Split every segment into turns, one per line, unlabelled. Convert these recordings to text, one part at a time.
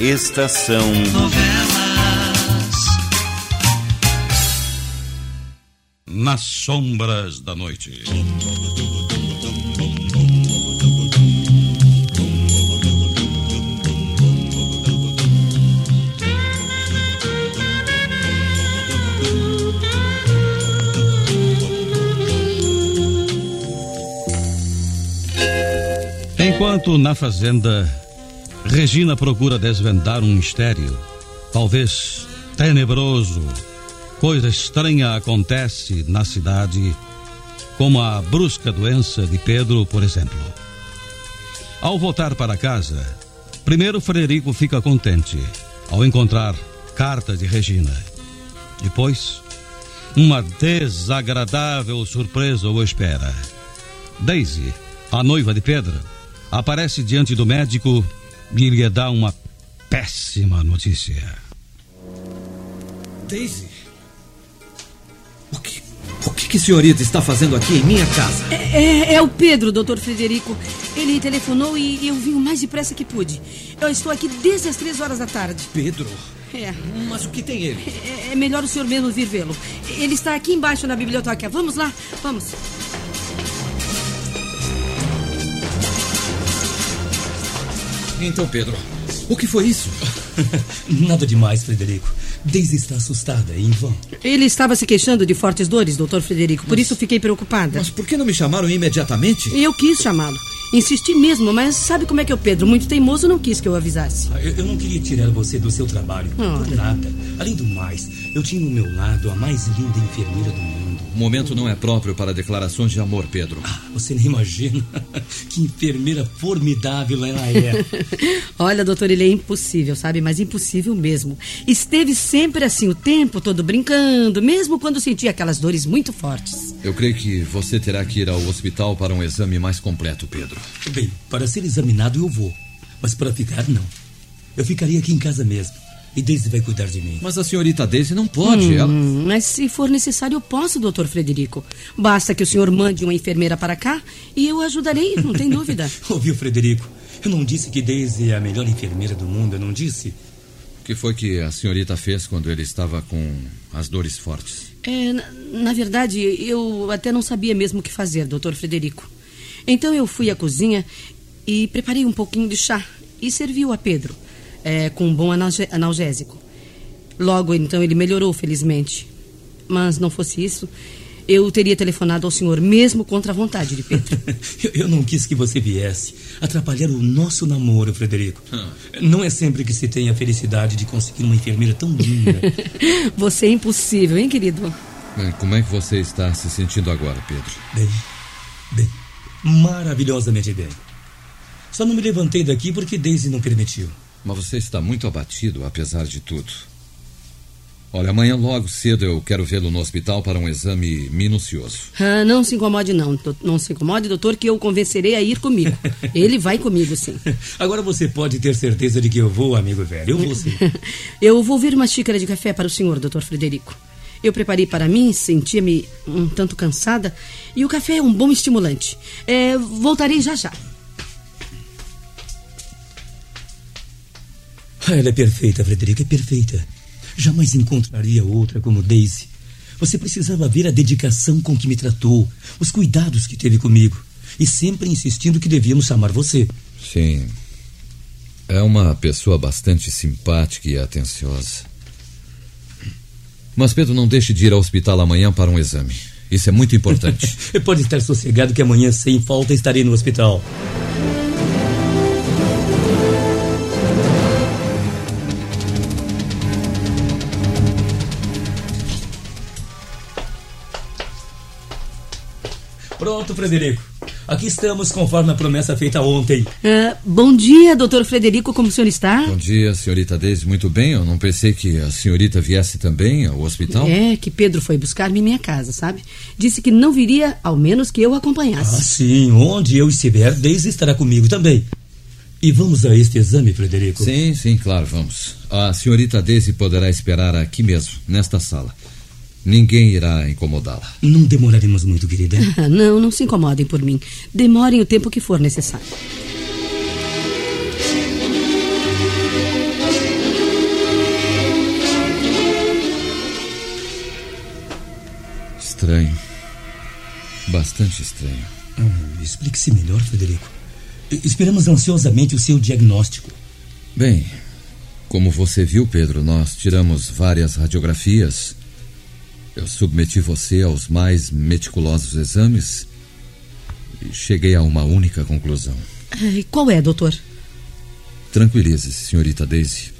Estação
Novelas.
Nas sombras da noite. Enquanto na fazenda, Regina procura desvendar um mistério, talvez tenebroso, coisa estranha acontece na cidade, como a brusca doença de Pedro, por exemplo. Ao voltar para casa, primeiro Frederico fica contente ao encontrar carta de Regina. Depois, uma desagradável surpresa o espera. Daisy, a noiva de Pedro, aparece diante do médico e lhe dá uma péssima notícia.
Daisy? O que, o que, que a senhorita está fazendo aqui em minha casa?
É, é, é o Pedro, doutor Frederico. Ele telefonou e eu vim o mais depressa que pude. Eu estou aqui desde as três horas da tarde.
Pedro?
É.
Mas o que tem ele?
É, é melhor o senhor mesmo vir vê-lo. Ele está aqui embaixo na biblioteca. Vamos lá, vamos.
Então, Pedro, o que foi isso?
Nada demais, Frederico. Daisy está assustada, em vão.
Ele estava se queixando de fortes dores, doutor Frederico. Por isso fiquei preocupada.
Mas por que não me chamaram imediatamente?
Eu quis chamá-lo. Insisti mesmo, mas sabe como é que é o Pedro? Muito teimoso, não quis que eu avisasse.
Eu, eu não queria tirar você do seu trabalho. Por nada. Além do mais, eu tinha ao meu lado a mais linda enfermeira do mundo.
O momento não é próprio para declarações de amor, Pedro.
Ah, você nem imagina que enfermeira formidável ela é.
Olha, doutor, ele é impossível, sabe? Mas impossível mesmo. Esteve sempre assim, o tempo todo brincando, mesmo quando sentia aquelas dores muito fortes.
Eu creio que você terá que ir ao hospital para um exame mais completo, Pedro.
Bem, para ser examinado eu vou. Mas para ficar, não. Eu ficaria aqui em casa mesmo. E Daisy vai cuidar de mim.
Mas a senhorita Daisy não pode.
Hum,
ela...
Mas se for necessário, eu posso, doutor Frederico. Basta que o senhor mande uma enfermeira para cá e eu ajudarei, não tem dúvida.
Ouviu, Frederico? Eu não disse que Daisy é a melhor enfermeira do mundo, eu não disse?
O que foi que a senhorita fez quando ele estava com as dores fortes?
É, na, na verdade, eu até não sabia mesmo o que fazer, doutor Frederico. Então eu fui à cozinha e preparei um pouquinho de chá e servi-o a Pedro é, com um bom analgésico. Logo então ele melhorou, felizmente. Mas não fosse isso, eu teria telefonado ao senhor mesmo contra a vontade de Pedro.
eu, não quis que você viesse atrapalhar o nosso namoro, Frederico. Hum. Não é sempre que se tem a felicidade de conseguir uma enfermeira tão linda.
você é impossível, hein, querido?
Como é que você está se sentindo agora, Pedro?
Bem, bem, maravilhosamente bem. Só não me levantei daqui porque Daisy não permitiu.
Mas você está muito abatido, apesar de tudo. Olha, amanhã logo cedo eu quero vê-lo no hospital para um exame minucioso.
Ah, não se incomode, não. Não se incomode, doutor, que eu o convencerei a ir comigo. Ele vai comigo, sim.
Agora você pode ter certeza de que eu vou, amigo velho. Eu vou sim.
eu vou ver uma xícara de café para o senhor, doutor Frederico. Eu preparei para mim, sentia-me um tanto cansada e o café é um bom estimulante. É, voltarei já já.
Ela é perfeita, Frederica, é perfeita. Jamais encontraria outra como Daisy. Você precisava ver a dedicação com que me tratou, os cuidados que teve comigo, e sempre insistindo que devíamos chamar você.
Sim. É uma pessoa bastante simpática e atenciosa. Mas Pedro, não deixe de ir ao hospital amanhã para um exame. Isso é muito importante.
Pode estar sossegado que amanhã, sem falta, estarei no hospital. Pronto, Frederico. Aqui estamos conforme a promessa feita ontem.
Uh, bom dia, doutor Frederico, como o senhor está?
Bom dia, senhorita Deise. Muito bem. Eu não pensei que a senhorita viesse também ao hospital.
É, que Pedro foi buscar-me em minha casa, sabe? Disse que não viria, ao menos que eu acompanhasse.
Ah, sim. Onde eu estiver, Deise estará comigo também. E vamos a este exame, Frederico?
Sim, sim, claro, vamos. A senhorita Daisy poderá esperar aqui mesmo, nesta sala. Ninguém irá incomodá-la.
Não demoraremos muito, querida.
não, não se incomodem por mim. Demorem o tempo que for necessário. Estranho.
Bastante estranho.
Hum, Explique-se melhor, Frederico. Esperamos ansiosamente o seu diagnóstico.
Bem, como você viu, Pedro, nós tiramos várias radiografias eu submeti você aos mais meticulosos exames e cheguei a uma única conclusão.
E qual é, doutor?
Tranquilize-se, senhorita Daisy.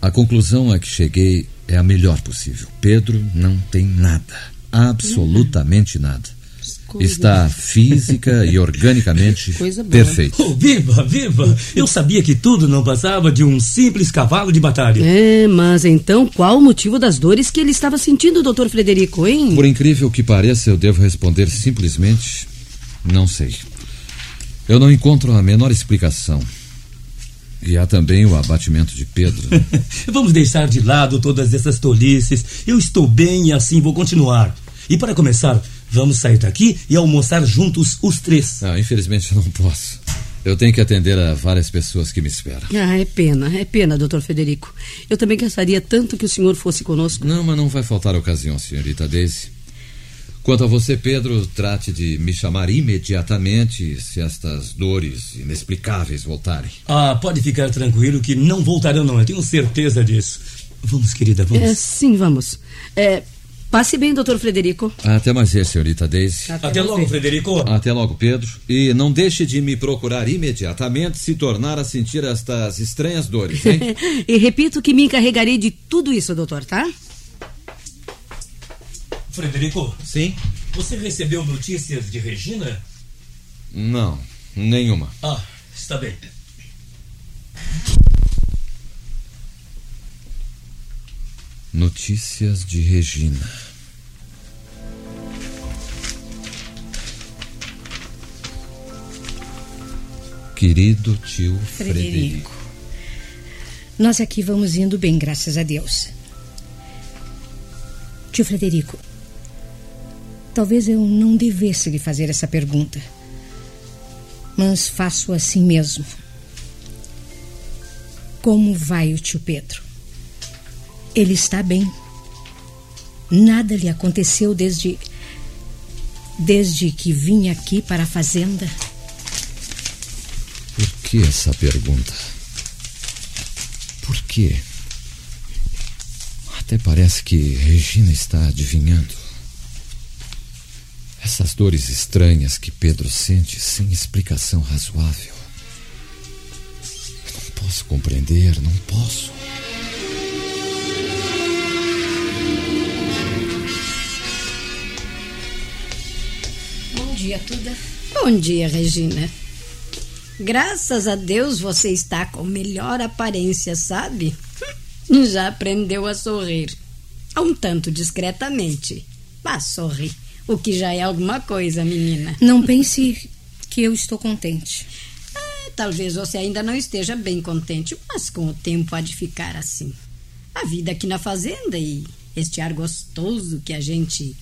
A conclusão a que cheguei é a melhor possível. Pedro não tem nada. Absolutamente nada. Está física e organicamente perfeito.
Oh, viva, viva! Eu sabia que tudo não passava de um simples cavalo de batalha.
É, mas então qual o motivo das dores que ele estava sentindo, doutor Frederico, hein?
Por incrível que pareça, eu devo responder simplesmente: não sei. Eu não encontro a menor explicação. E há também o abatimento de Pedro.
Vamos deixar de lado todas essas tolices. Eu estou bem e assim vou continuar. E para começar, vamos sair daqui e almoçar juntos os três.
Ah, infelizmente eu não posso. Eu tenho que atender a várias pessoas que me esperam.
Ah, é pena, é pena, doutor Frederico. Eu também gostaria tanto que o senhor fosse conosco.
Não, mas não vai faltar ocasião, senhorita Daisy. Quanto a você, Pedro, trate de me chamar imediatamente se estas dores inexplicáveis voltarem.
Ah, pode ficar tranquilo que não voltarão, não. Eu tenho certeza disso. Vamos, querida, vamos.
É, sim, vamos. É, passe bem, doutor Frederico.
Até mais ver, senhorita Daisy.
Até logo, Frederico.
Até logo, Pedro. E não deixe de me procurar imediatamente se tornar a sentir estas estranhas dores, hein?
e repito que me encarregarei de tudo isso, doutor, tá?
Frederico,
Sim?
você recebeu notícias de Regina?
Não, nenhuma.
Ah, está bem.
Notícias de Regina. Querido tio Frederico.
Frederico. Nós aqui vamos indo bem, graças a Deus. Tio Frederico, talvez eu não devesse lhe fazer essa pergunta, mas faço assim mesmo. Como vai o tio Pedro? Ele está bem. Nada lhe aconteceu desde. desde que vim aqui para a fazenda.
Por que essa pergunta? Por quê? Até parece que Regina está adivinhando. Essas dores estranhas que Pedro sente sem explicação razoável. Eu não posso compreender, não posso.
Dia, Tuda.
Bom dia, Regina. Graças a Deus você está com melhor aparência, sabe? Já aprendeu a sorrir. Um tanto discretamente. Mas sorri. O que já é alguma coisa, menina.
Não pense que eu estou contente.
Ah, Talvez você ainda não esteja bem contente, mas com o tempo há de ficar assim. A vida aqui na fazenda e este ar gostoso que a gente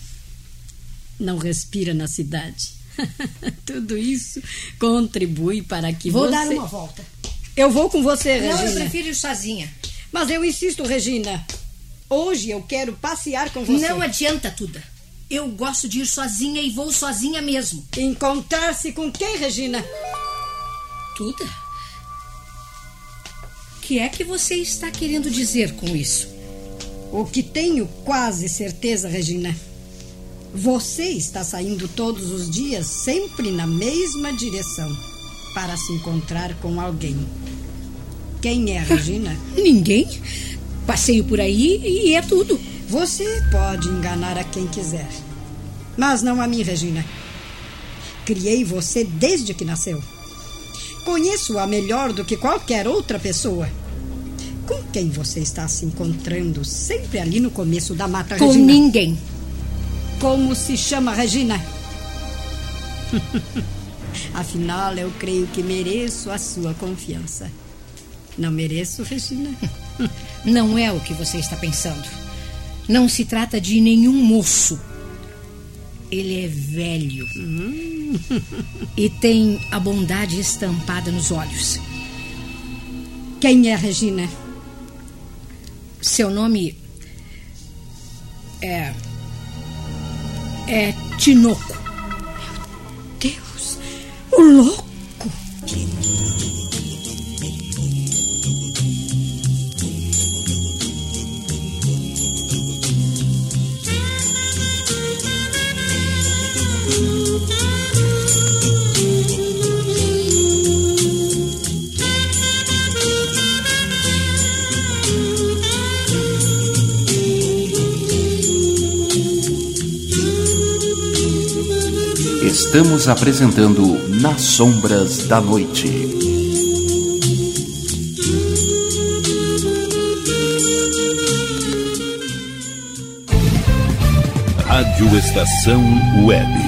não respira na cidade. Tudo isso contribui para que
Vou
você...
dar uma volta.
Eu vou com você,
Não, eu
Regina.
prefiro ir sozinha.
Mas eu insisto, Regina. Hoje eu quero passear com você.
Não adianta, Tuda. Eu gosto de ir sozinha e vou sozinha mesmo.
Encontrar-se com quem, Regina?
Tuda? O que é que você está querendo dizer com isso?
O que tenho quase certeza, Regina. Você está saindo todos os dias sempre na mesma direção para se encontrar com alguém. Quem é, Regina?
Ninguém? Passeio por aí e é tudo.
Você pode enganar a quem quiser, mas não a mim, Regina. Criei você desde que nasceu. Conheço-a melhor do que qualquer outra pessoa. Com quem você está se encontrando sempre ali no começo da mata,
Com
Regina?
ninguém.
Como se chama, Regina? Afinal, eu creio que mereço a sua confiança. Não mereço, Regina?
Não é o que você está pensando. Não se trata de nenhum moço. Ele é velho. E tem a bondade estampada nos olhos.
Quem é, Regina?
Seu nome é é Tinoco.
Meu Deus, o louco!
Estamos apresentando Nas Sombras da Noite.
Rádio Estação Web.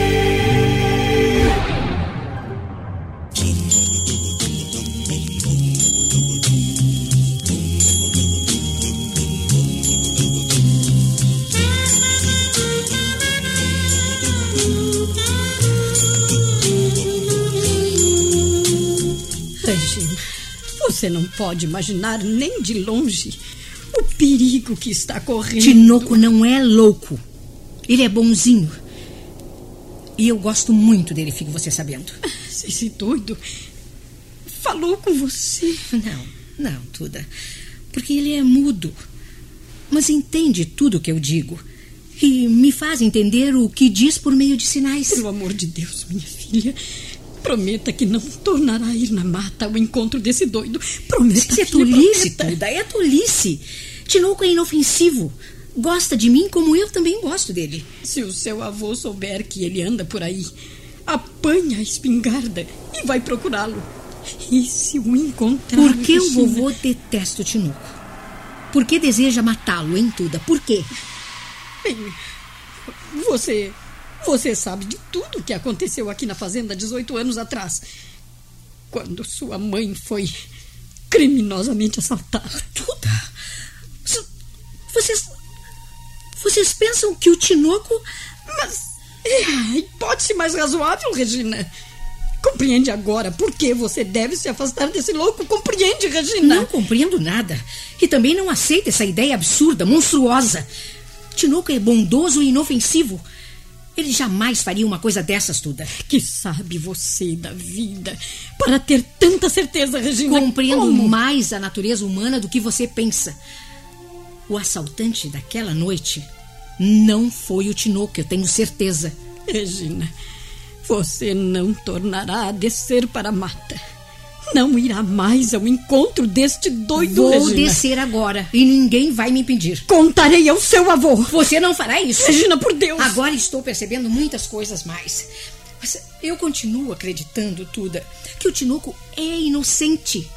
Você não pode imaginar nem de longe o perigo que está correndo.
Tinoco não é louco. Ele é bonzinho. E eu gosto muito dele, fique você sabendo.
Esse doido falou com você.
Não, não, Tuda. Porque ele é mudo. Mas entende tudo o que eu digo. E me faz entender o que diz por meio de sinais.
Pelo amor de Deus, minha filha. Prometa que não tornará a ir na mata ao encontro desse doido. Prometa.
Isso é tolice. Tuda. É tolice. Tinoco é inofensivo. Gosta de mim como eu também gosto dele.
Se o seu avô souber que ele anda por aí, apanha a espingarda e vai procurá-lo. E se o encontrar.
Por que o vovô detesta o Tinoco? Por que deseja matá-lo, hein, Tuda? Por quê?
Bem, você. Você sabe de tudo o que aconteceu aqui na fazenda 18 anos atrás. Quando sua mãe foi criminosamente assaltada.
Tuda! Vocês. Vocês pensam que o Tinoco.
Mas é a hipótese mais razoável, Regina. Compreende agora por que você deve se afastar desse louco? Compreende, Regina?
Não compreendo nada. E também não aceito essa ideia absurda, monstruosa. Tinoco é bondoso e inofensivo. Ele jamais faria uma coisa dessas, Tuda.
Que sabe você da vida para ter tanta certeza, Regina?
Compreendo
Como?
mais a natureza humana do que você pensa. O assaltante daquela noite não foi o Tinoco, eu tenho certeza.
Regina, você não tornará a descer para a mata. Não irá mais ao encontro deste doido,
Vou
Regina.
descer agora e ninguém vai me impedir.
Contarei ao seu avô.
Você não fará isso.
Regina, por Deus.
Agora estou percebendo muitas coisas mais. Mas eu continuo acreditando, Tuda, que o Tinoco é inocente.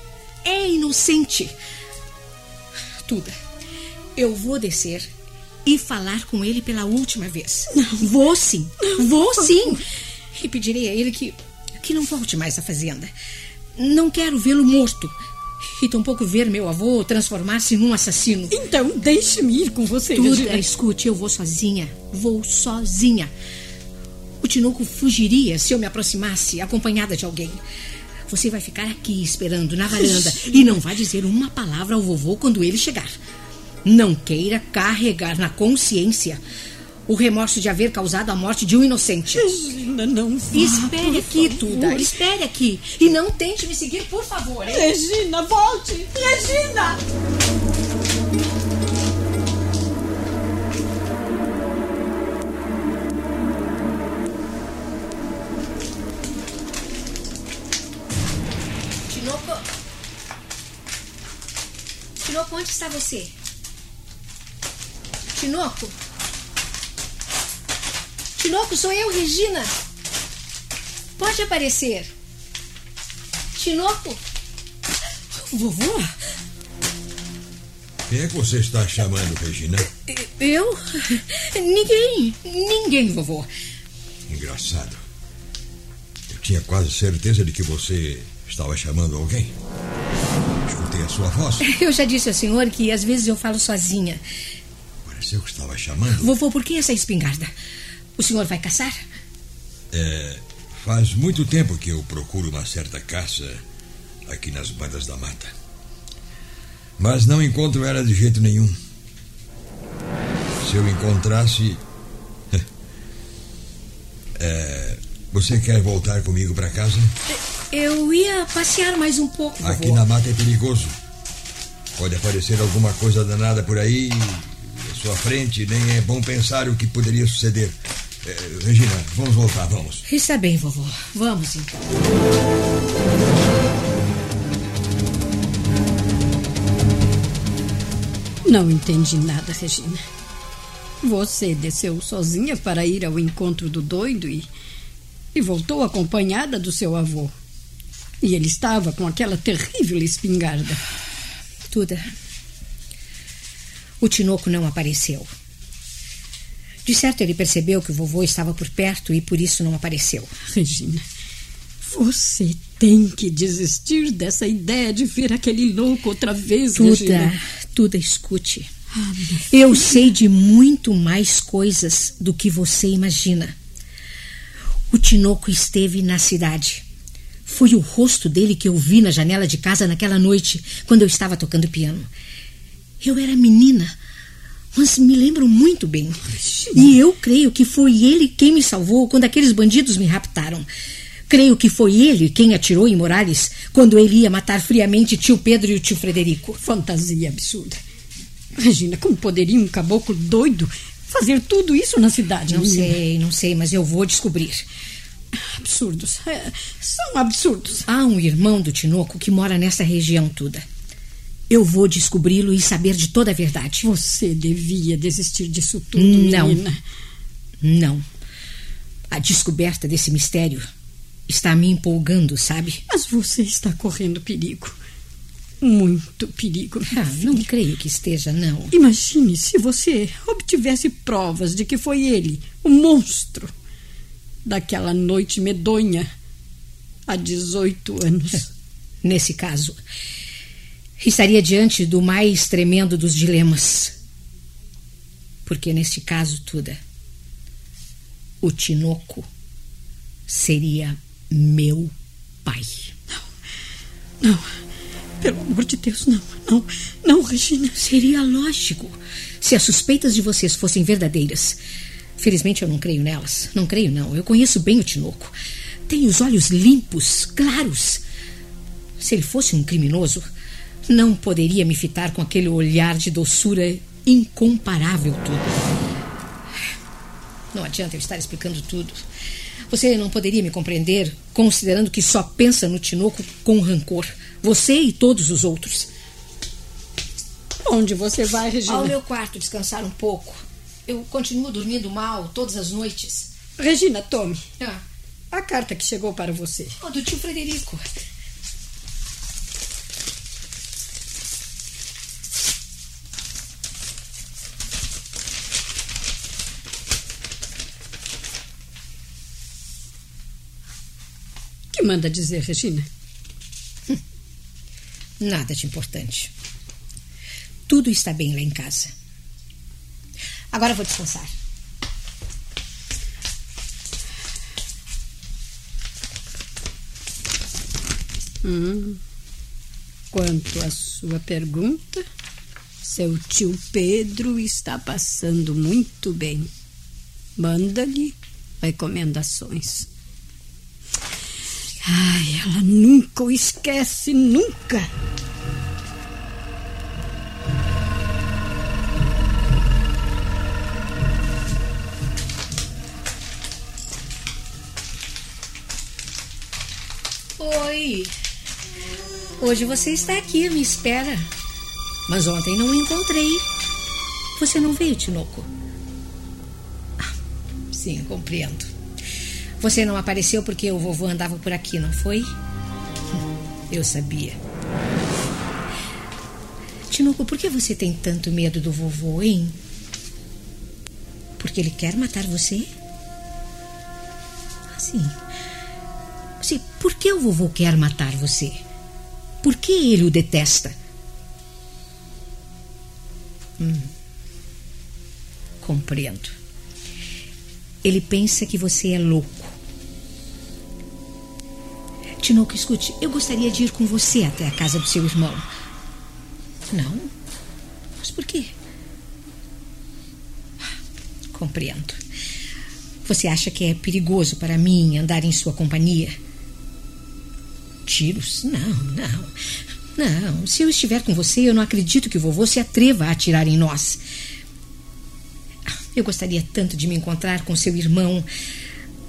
É inocente. Tuda, eu vou descer e falar com ele pela última vez. Vou sim. Vou sim. E pedirei a ele que, que não volte mais à fazenda. Não quero vê-lo morto. E tampouco ver meu avô transformar-se num assassino.
Então, deixe-me ir com você,
Tudo,
Regina.
escute, eu vou sozinha. Vou sozinha. O Tinoco fugiria se eu me aproximasse acompanhada de alguém. Você vai ficar aqui esperando na varanda e não vai dizer uma palavra ao vovô quando ele chegar. Não queira carregar na consciência o remorso de haver causado a morte de um inocente.
Regina, não vá,
Espere aqui,
favor.
Tuda. Espere aqui. E não tente me seguir, por favor. hein?
Regina, volte! Regina!
Tinoco. Tinoco, onde está você? Tinoco? Tinoco, sou eu, Regina. Pode aparecer. Tinoco? Vovô?
Quem é que você está chamando, Regina?
Eu? Ninguém. Ninguém, vovô.
Engraçado. Eu tinha quase certeza de que você estava chamando alguém. Escutei a sua voz.
Eu já disse ao senhor que às vezes eu falo sozinha.
Pareceu que estava chamando.
Vovô, por que essa espingarda? O senhor vai caçar?
É, faz muito tempo que eu procuro uma certa caça aqui nas bandas da mata. Mas não encontro ela de jeito nenhum. Se eu encontrasse. É, você quer voltar comigo para casa?
Eu ia passear mais um pouco, vovô.
Aqui na mata é perigoso. Pode aparecer alguma coisa danada por aí, à sua frente, nem é bom pensar o que poderia suceder. É, Regina, vamos voltar, vamos.
Está bem, vovô. Vamos então.
Não entendi nada, Regina. Você desceu sozinha para ir ao encontro do doido e, e voltou acompanhada do seu avô. E ele estava com aquela terrível espingarda.
Tuda. O Tinoco não apareceu. De certo, ele percebeu que o vovô estava por perto e por isso não apareceu.
Regina, você tem que desistir dessa ideia de ver aquele louco outra vez,
Tuda,
Regina.
Tuda, escute.
Ah,
Eu sei de muito mais coisas do que você imagina. O Tinoco esteve na cidade. Foi o rosto dele que eu vi na janela de casa naquela noite, quando eu estava tocando piano. Eu era menina, Mas me lembro muito bem. E eu creio que foi ele quem me salvou quando aqueles bandidos me raptaram. Creio que foi ele quem atirou em Morales quando ele ia matar friamente tio Pedro e o tio Frederico.
Fantasia absurda. Regina, como poderia um caboclo doido fazer tudo isso na cidade?
Não
menina?
sei, não sei, mas eu vou descobrir.
Absurdos. É, são absurdos.
Há um irmão do Tinoco que mora nessa região toda. Eu vou descobri-lo e saber de toda a verdade.
Você devia desistir disso tudo,
Não.
menina.
Não. A descoberta desse mistério está me empolgando, sabe?
Mas você está correndo perigo. Muito perigo.
Ah, não creio que esteja, não.
Imagine se você obtivesse provas de que foi ele, o monstro, daquela noite medonha, há 18 anos.
Nesse caso, estaria diante do mais tremendo dos dilemas. Porque neste caso, Tuda, o Tinoco seria meu pai.
Não, pelo amor de Deus, não, não, não, Regina.
Seria lógico se as suspeitas de vocês fossem verdadeiras. Felizmente eu não creio nelas. Não creio, não. Eu conheço bem o Tinoco. Tem os olhos limpos, claros. Se ele fosse um criminoso, não poderia me fitar com aquele olhar de doçura incomparável tudo. Não adianta eu estar explicando tudo. Você não poderia me compreender, considerando que só pensa no Tinoco com rancor. Você e todos os outros.
Onde você vai, Regina?
Ao meu quarto descansar um pouco. Eu continuo dormindo mal todas as noites.
Regina, tome.
Ah,
A carta que chegou para você.
oh, do tio Frederico.
Manda dizer, Regina?
Nada de importante. Tudo está bem lá em casa. Agora vou descansar.
Hum. Quanto à sua pergunta, seu tio Pedro está passando muito bem. Manda-lhe recomendações. Ai, ela nunca o esquece, nunca.
Oi. Hoje você está aqui, me espera. Mas ontem não o encontrei. Você não veio, Tinoco? Ah, sim, compreendo. Você não apareceu porque o vovô andava por aqui, não foi? Eu sabia. Tinoco, por que você tem tanto medo do vovô, hein? Porque ele quer matar você? Assim. Sim, por que o vovô quer matar você? Por que ele o detesta? Hum. Compreendo. Ele pensa que você é louco. Tinoco, escute, eu gostaria de ir com você até a casa do seu irmão. Não? Mas por quê? Compreendo. Você acha que é perigoso para mim andar em sua companhia? Tiros? Não, não. Não, se eu estiver com você, eu não acredito que o vovô se atreva a atirar em nós. Eu gostaria tanto de me encontrar com seu irmão.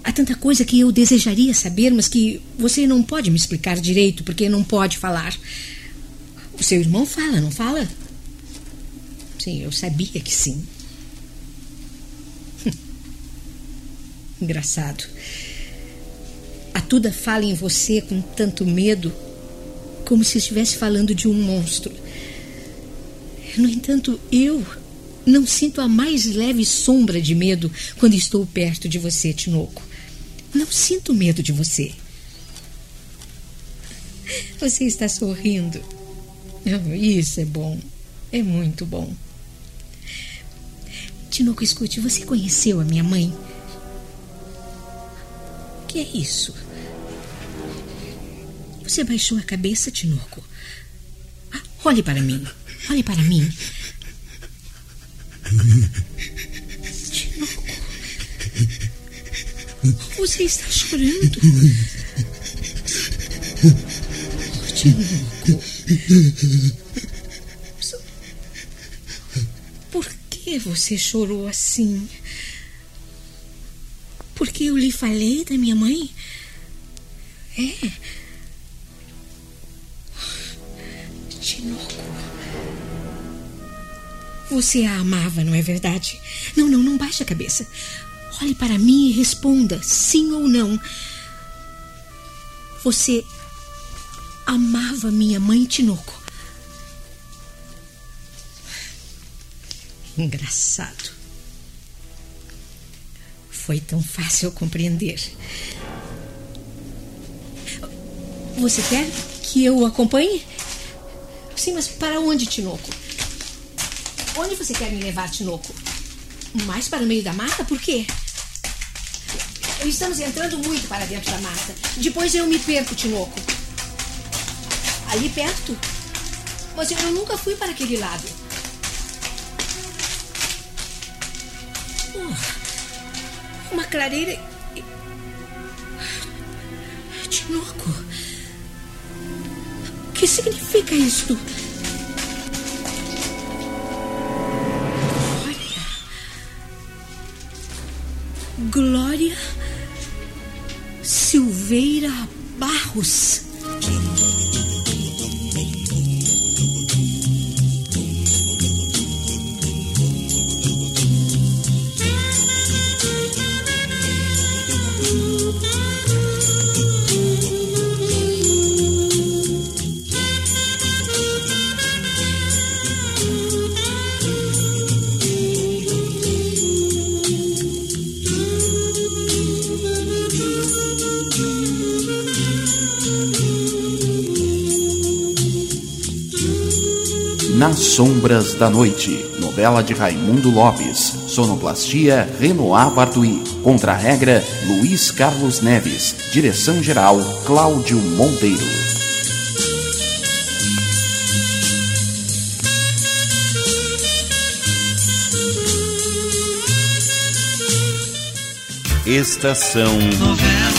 Há tanta coisa que eu desejaria saber, mas que você não pode me explicar direito, porque não pode falar. O seu irmão fala, não fala? Sim, eu sabia que sim. Engraçado. A Tuda fala em você com tanto medo, como se estivesse falando de um monstro. No entanto, eu não sinto a mais leve sombra de medo quando estou perto de você, Tinoco. Não sinto medo de você. Você está sorrindo. Isso é bom. É muito bom. Tinoco, escute, você conheceu a minha mãe? O que é isso? Você baixou a cabeça, Tinoco? Ah, Olhe para mim. Olhe para mim. Você está chorando. Tinoco. Por que você chorou assim? Porque eu lhe falei da minha mãe? É. Tinoco. Você a amava, não é verdade? Não, não, não baixe a cabeça. Olhe para mim e responda sim ou não. Você amava minha mãe, Tinoco? Engraçado. Foi tão fácil compreender. Você quer que eu o acompanhe? Sim, mas para onde, Tinoco? Onde você quer me levar, Tinoco? Mais para o meio da mata? Por quê? Estamos entrando muito para dentro da mata. Depois eu me perco, Tinoco. Ali perto? Mas eu nunca fui para aquele lado. Oh, uma clareira. Tinoco. O que significa isto? Glória Silveira Barros.
Nas Sombras da Noite, novela de Raimundo Lopes, sonoplastia Renoir Bartui, contra-regra Luiz Carlos Neves, direção-geral Cláudio Monteiro.
Estação
Novela.